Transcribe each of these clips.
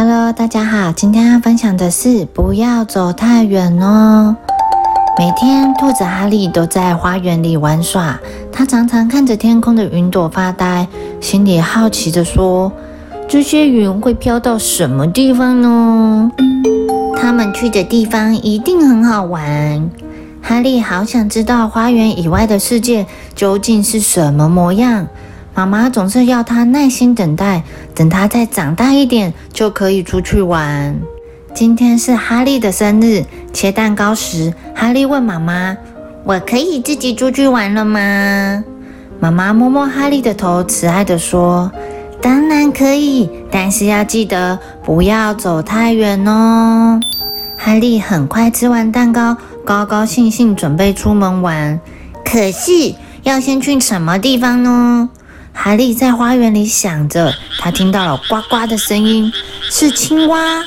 Hello，大家好，今天要分享的是不要走太远哦。每天，兔子哈利都在花园里玩耍，他常常看着天空的云朵发呆，心里好奇地说：“这些云会飘到什么地方呢？他们去的地方一定很好玩。”哈利好想知道花园以外的世界究竟是什么模样。妈妈总是要他耐心等待，等他再长大一点就可以出去玩。今天是哈利的生日，切蛋糕时，哈利问妈妈：“我可以自己出去玩了吗？”妈妈摸摸哈利的头，慈爱地说：“当然可以，但是要记得不要走太远哦。”哈利很快吃完蛋糕，高高兴兴准备出门玩。可是要先去什么地方呢？哈利在花园里想着，他听到了呱呱的声音，是青蛙。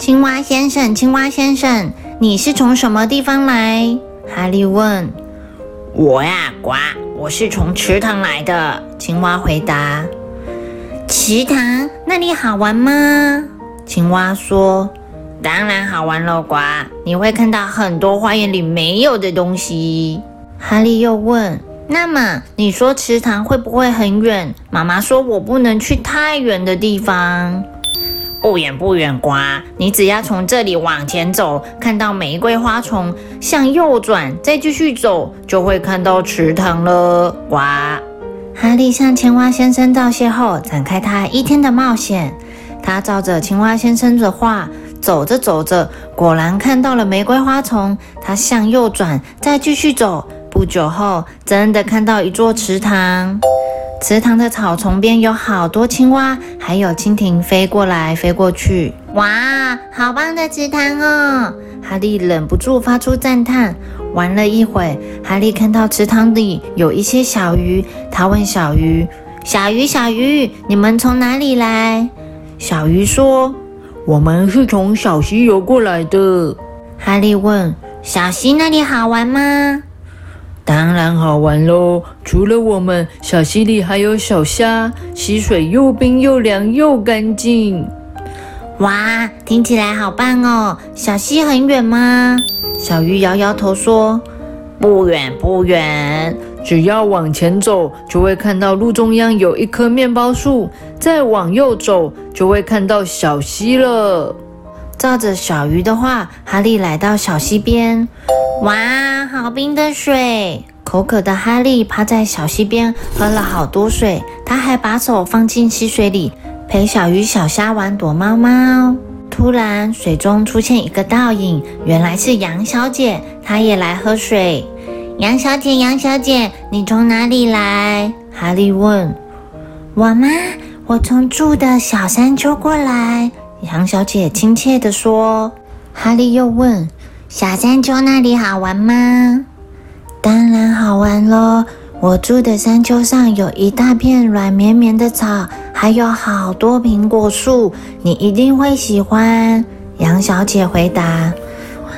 青蛙先生，青蛙先生，你是从什么地方来？哈利问。我呀，呱，我是从池塘来的。青蛙回答。池塘那里好玩吗？青蛙说。当然好玩了，呱，你会看到很多花园里没有的东西。哈利又问。那么你说池塘会不会很远？妈妈说我不能去太远的地方。不远不远，呱，你只要从这里往前走，看到玫瑰花丛，向右转，再继续走，就会看到池塘了，呱。哈利向青蛙先生道谢后，展开他一天的冒险。他照着青蛙先生的话，走着走着，果然看到了玫瑰花丛。他向右转，再继续走。不久后，真的看到一座池塘。池塘的草丛边有好多青蛙，还有蜻蜓飞过来飞过去。哇，好棒的池塘哦！哈利忍不住发出赞叹。玩了一会，哈利看到池塘里有一些小鱼。他问小鱼：“小鱼，小鱼，你们从哪里来？”小鱼说：“我们是从小溪游过来的。”哈利问：“小溪那里好玩吗？”当然好玩喽！除了我们，小溪里还有小虾，溪水又冰又凉又干净。哇，听起来好棒哦！小溪很远吗？小鱼摇摇头说：“不远不远，只要往前走，就会看到路中央有一棵面包树；再往右走，就会看到小溪了。”照着小鱼的话，哈利来到小溪边。哇，好冰的水！口渴的哈利趴在小溪边喝了好多水。他还把手放进溪水里，陪小鱼小虾玩躲猫猫。突然，水中出现一个倒影，原来是杨小姐，她也来喝水。杨小姐，杨小姐，你从哪里来？哈利问。我吗？我从住的小山丘过来。杨小姐亲切地说。哈利又问。小山丘那里好玩吗？当然好玩喽！我住的山丘上有一大片软绵绵的草，还有好多苹果树，你一定会喜欢。杨小姐回答：“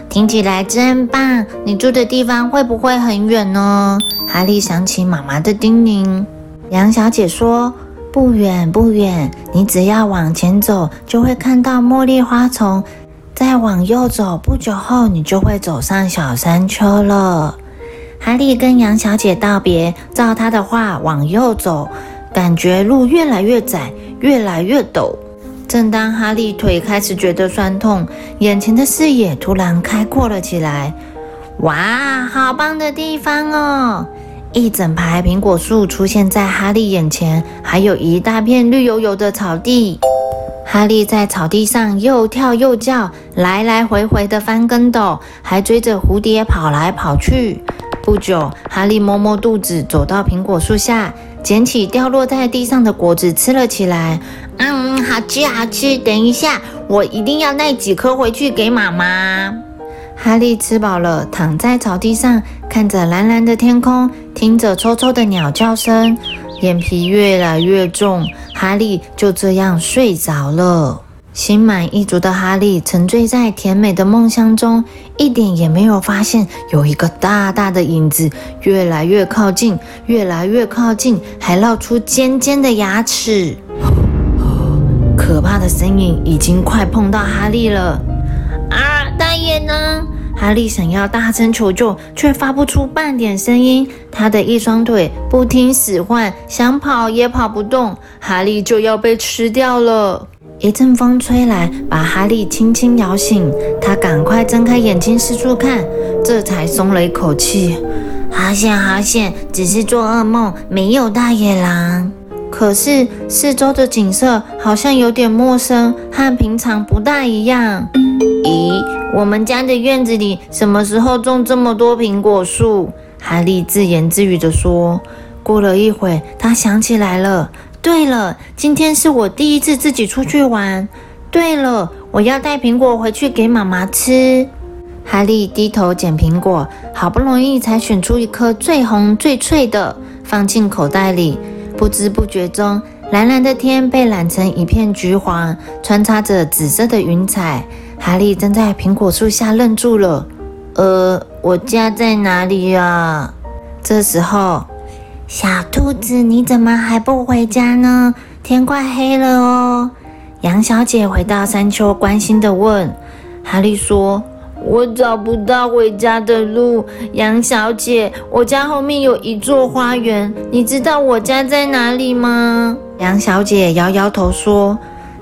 听起来真棒！你住的地方会不会很远呢？”哈利想起妈妈的叮咛。杨小姐说：“不远不远，你只要往前走，就会看到茉莉花丛。”再往右走，不久后你就会走上小山丘了。哈利跟杨小姐道别，照她的话往右走，感觉路越来越窄，越来越陡。正当哈利腿开始觉得酸痛，眼前的视野突然开阔了起来。哇，好棒的地方哦！一整排苹果树出现在哈利眼前，还有一大片绿油油的草地。哈利在草地上又跳又叫，来来回回的翻跟斗，还追着蝴蝶跑来跑去。不久，哈利摸摸肚子，走到苹果树下，捡起掉落在地上的果子吃了起来。嗯，好吃好吃。等一下，我一定要带几颗回去给妈妈。哈利吃饱了，躺在草地上，看着蓝蓝的天空，听着抽抽的鸟叫声，眼皮越来越重。哈利就这样睡着了。心满意足的哈利沉醉在甜美的梦乡中，一点也没有发现有一个大大的影子越来越靠近，越来越靠近，还露出尖尖的牙齿。可怕的身影已经快碰到哈利了。哈利想要大声求救，却发不出半点声音。他的一双腿不听使唤，想跑也跑不动。哈利就要被吃掉了。一阵风吹来，把哈利轻轻摇醒。他赶快睁开眼睛四处看，这才松了一口气。好险，好险，只是做噩梦，没有大野狼。可是四周的景色好像有点陌生，和平常不大一样。咦，我们家的院子里什么时候种这么多苹果树？哈利自言自语地说。过了一会，他想起来了。对了，今天是我第一次自己出去玩。对了，我要带苹果回去给妈妈吃。哈利低头捡苹果，好不容易才选出一颗最红最脆的，放进口袋里。不知不觉中，蓝蓝的天被染成一片橘黄，穿插着紫色的云彩。哈利站在苹果树下愣住了。呃，我家在哪里呀？这时候，小兔子，你怎么还不回家呢？天快黑了哦。杨小姐回到山丘，关心地问。哈利说。我找不到回家的路，杨小姐。我家后面有一座花园，你知道我家在哪里吗？杨小姐摇摇头说：“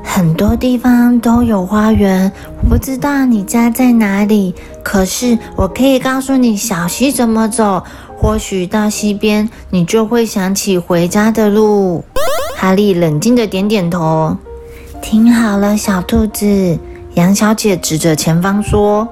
很多地方都有花园，我不知道你家在哪里。可是我可以告诉你小溪怎么走，或许到溪边，你就会想起回家的路。”哈利冷静的点点头。听好了，小兔子。杨小姐指着前方说。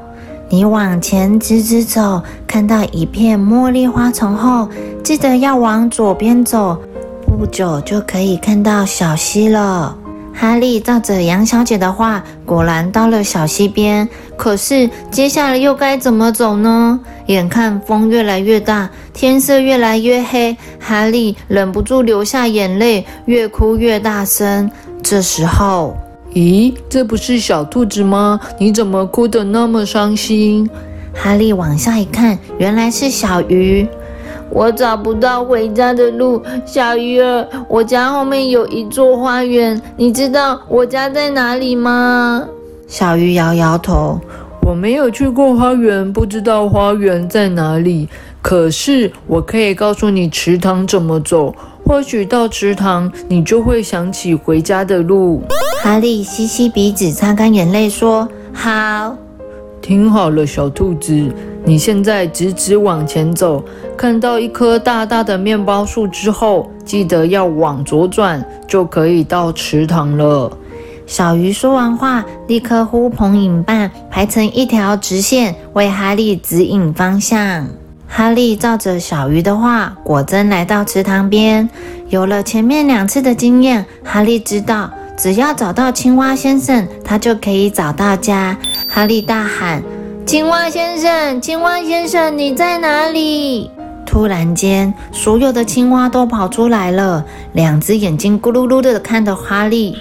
你往前直直走，看到一片茉莉花丛后，记得要往左边走，不久就可以看到小溪了。哈利照着杨小姐的话，果然到了小溪边。可是接下来又该怎么走呢？眼看风越来越大，天色越来越黑，哈利忍不住流下眼泪，越哭越大声。这时候。咦，这不是小兔子吗？你怎么哭得那么伤心？哈利往下一看，原来是小鱼。我找不到回家的路，小鱼儿，我家后面有一座花园，你知道我家在哪里吗？小鱼摇摇头，我没有去过花园，不知道花园在哪里。可是我可以告诉你池塘怎么走。或许到池塘，你就会想起回家的路。哈利吸吸鼻子，擦干眼泪，说：“好，听好了，小兔子，你现在直直往前走，看到一棵大大的面包树之后，记得要往左转，就可以到池塘了。”小鱼说完话，立刻呼朋引伴，排成一条直线，为哈利指引方向。哈利照着小鱼的话，果真来到池塘边。有了前面两次的经验，哈利知道，只要找到青蛙先生，他就可以找到家。哈利大喊：“青蛙先生，青蛙先生，你在哪里？”突然间，所有的青蛙都跑出来了，两只眼睛咕噜噜的看着哈利。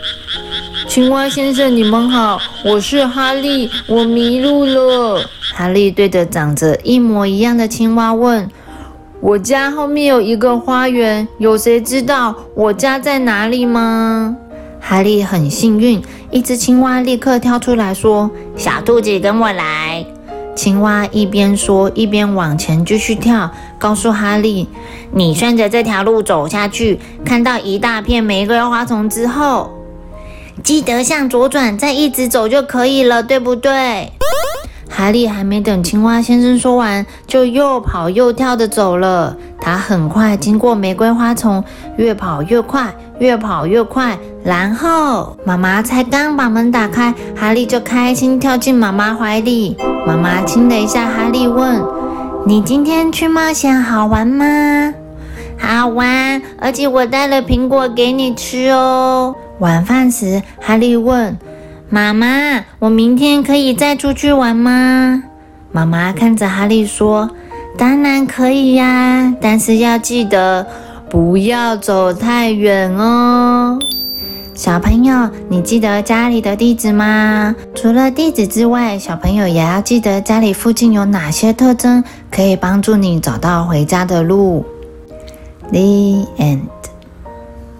青蛙先生，你们好，我是哈利，我迷路了。哈利对着长着一模一样的青蛙问：“我家后面有一个花园，有谁知道我家在哪里吗？”哈利很幸运，一只青蛙立刻跳出来说：“小兔子，跟我来。”青蛙一边说，一边往前继续跳，告诉哈利：“你顺着这条路走下去，看到一大片玫瑰花丛之后。”记得向左转，再一直走就可以了，对不对？哈利还没等青蛙先生说完，就又跑又跳的走了。他很快经过玫瑰花丛，越跑越快，越跑越快。然后妈妈才刚把门打开，哈利就开心跳进妈妈怀里。妈妈亲了一下哈利，问：“你今天去冒险好玩吗？”“好玩，而且我带了苹果给你吃哦。”晚饭时，哈利问妈妈：“我明天可以再出去玩吗？”妈妈看着哈利说：“当然可以呀，但是要记得不要走太远哦。”小朋友，你记得家里的地址吗？除了地址之外，小朋友也要记得家里附近有哪些特征可以帮助你找到回家的路。The end.